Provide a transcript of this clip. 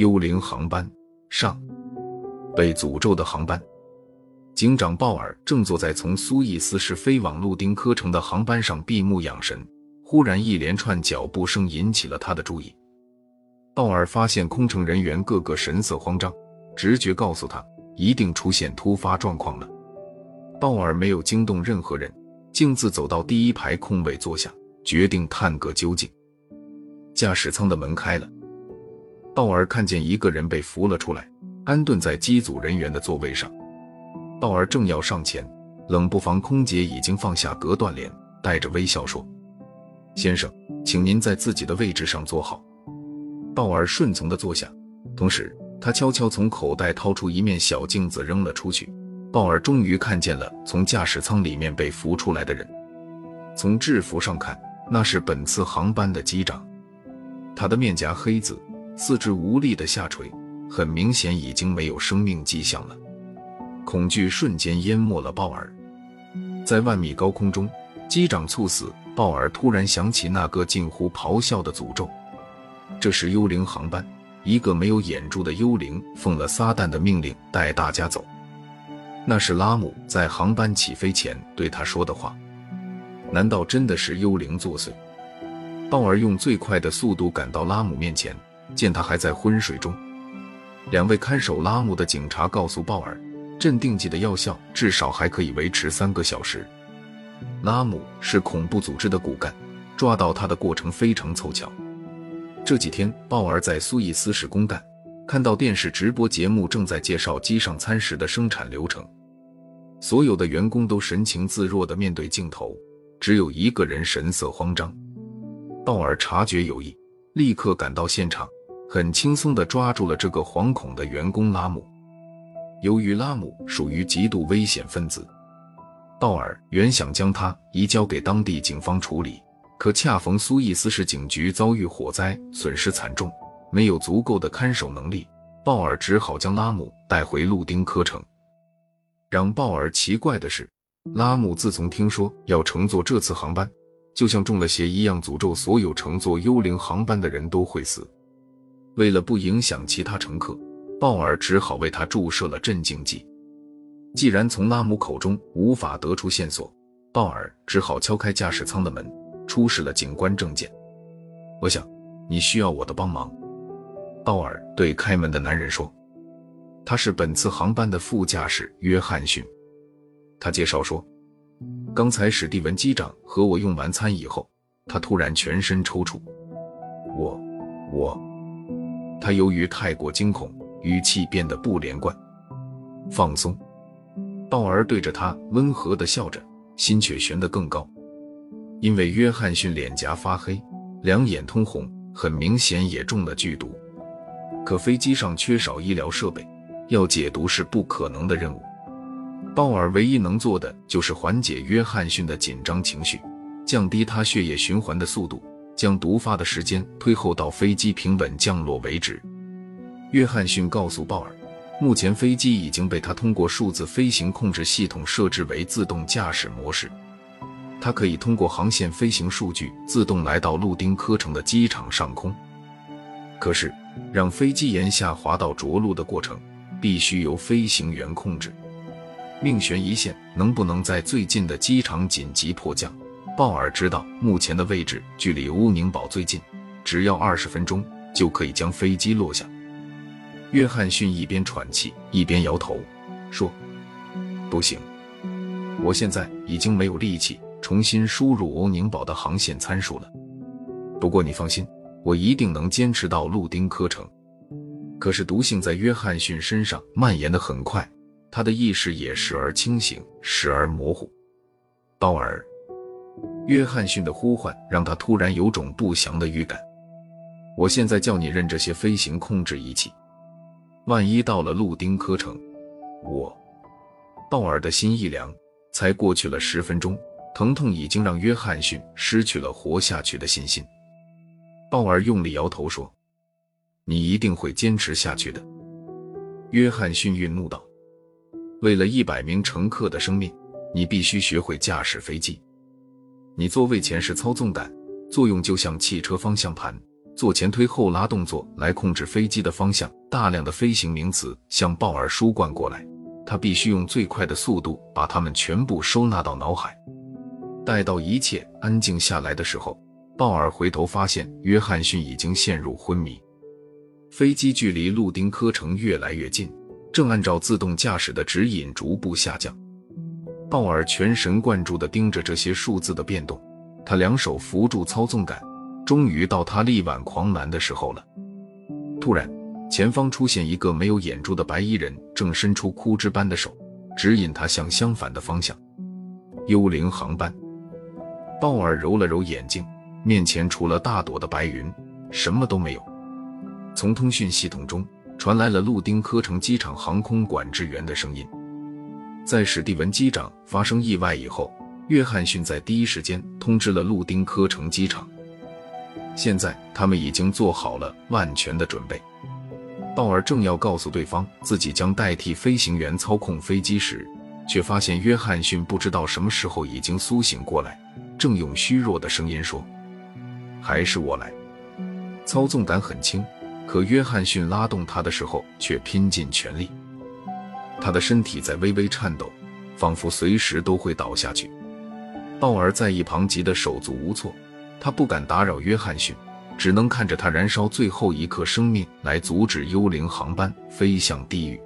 幽灵航班上，被诅咒的航班。警长鲍尔正坐在从苏伊斯市飞往路丁科城的航班上闭目养神，忽然一连串脚步声引起了他的注意。鲍尔发现空乘人员个个神色慌张，直觉告诉他一定出现突发状况了。鲍尔没有惊动任何人，径自走到第一排空位坐下，决定探个究竟。驾驶舱的门开了，鲍尔看见一个人被扶了出来，安顿在机组人员的座位上。鲍尔正要上前，冷不防空姐已经放下隔断帘，带着微笑说：“先生，请您在自己的位置上坐好。”鲍尔顺从地坐下，同时他悄悄从口袋掏出一面小镜子扔了出去。鲍尔终于看见了从驾驶舱里面被扶出来的人。从制服上看，那是本次航班的机长。他的面颊黑紫，四肢无力地下垂，很明显已经没有生命迹象了。恐惧瞬间淹没了鲍尔。在万米高空中，机长猝死，鲍尔突然想起那个近乎咆哮的诅咒。这是幽灵航班，一个没有眼珠的幽灵奉了撒旦的命令带大家走。那是拉姆在航班起飞前对他说的话。难道真的是幽灵作祟？鲍尔用最快的速度赶到拉姆面前，见他还在昏睡中。两位看守拉姆的警察告诉鲍尔，镇定剂的药效至少还可以维持三个小时。拉姆是恐怖组织的骨干，抓到他的过程非常凑巧。这几天，鲍尔在苏伊斯市公干，看到电视直播节目正在介绍机上餐食的生产流程，所有的员工都神情自若地面对镜头，只有一个人神色慌张。鲍尔察觉有异，立刻赶到现场，很轻松地抓住了这个惶恐的员工拉姆。由于拉姆属于极度危险分子，鲍尔原想将他移交给当地警方处理。可恰逢苏伊斯市警局遭遇火灾，损失惨重，没有足够的看守能力，鲍尔只好将拉姆带回路丁科城。让鲍尔奇怪的是，拉姆自从听说要乘坐这次航班，就像中了邪一样，诅咒所有乘坐幽灵航班的人都会死。为了不影响其他乘客，鲍尔只好为他注射了镇静剂。既然从拉姆口中无法得出线索，鲍尔只好敲开驾驶舱的门。出示了警官证件，我想你需要我的帮忙。鲍尔对开门的男人说：“他是本次航班的副驾驶约翰逊。”他介绍说：“刚才史蒂文机长和我用完餐以后，他突然全身抽搐。我……我……他由于太过惊恐，语气变得不连贯。放松。”鲍尔对着他温和地笑着，心却悬得更高。因为约翰逊脸颊发黑，两眼通红，很明显也中了剧毒。可飞机上缺少医疗设备，要解毒是不可能的任务。鲍尔唯一能做的就是缓解约翰逊的紧张情绪，降低他血液循环的速度，将毒发的时间推后到飞机平稳降落为止。约翰逊告诉鲍尔，目前飞机已经被他通过数字飞行控制系统设置为自动驾驶模式。他可以通过航线飞行数据自动来到路丁科城的机场上空。可是，让飞机沿下滑到着陆的过程必须由飞行员控制。命悬一线，能不能在最近的机场紧急迫降？鲍尔知道目前的位置距离欧宁堡最近，只要二十分钟就可以将飞机落下。约翰逊一边喘气一边摇头，说：“不行，我现在已经没有力气。”重新输入欧宁堡的航线参数了。不过你放心，我一定能坚持到路丁科城。可是毒性在约翰逊身上蔓延的很快，他的意识也时而清醒，时而模糊。鲍尔，约翰逊的呼唤让他突然有种不祥的预感。我现在叫你认这些飞行控制仪器，万一到了路丁科城，我……鲍尔的心一凉。才过去了十分钟。疼痛已经让约翰逊失去了活下去的信心。鲍尔用力摇头说：“你一定会坚持下去的。”约翰逊愠怒道：“为了一百名乘客的生命，你必须学会驾驶飞机。你座位前是操纵杆，作用就像汽车方向盘，做前推后拉动作来控制飞机的方向。大量的飞行名词向鲍尔输灌过来，他必须用最快的速度把它们全部收纳到脑海。待到一切安静下来的时候，鲍尔回头发现约翰逊已经陷入昏迷。飞机距离路丁科城越来越近，正按照自动驾驶的指引逐步下降。鲍尔全神贯注地盯着这些数字的变动，他两手扶住操纵杆，终于到他力挽狂澜的时候了。突然，前方出现一个没有眼珠的白衣人，正伸出枯枝般的手，指引他向相反的方向。幽灵航班。鲍尔揉了揉眼睛，面前除了大朵的白云，什么都没有。从通讯系统中传来了路丁科城机场航空管制员的声音。在史蒂文机长发生意外以后，约翰逊在第一时间通知了路丁科城机场。现在他们已经做好了万全的准备。鲍尔正要告诉对方自己将代替飞行员操控飞机时，却发现约翰逊不知道什么时候已经苏醒过来，正用虚弱的声音说：“还是我来。”操纵杆很轻，可约翰逊拉动他的时候却拼尽全力。他的身体在微微颤抖，仿佛随时都会倒下去。鲍尔在一旁急得手足无措，他不敢打扰约翰逊，只能看着他燃烧最后一刻生命，来阻止幽灵航班飞向地狱。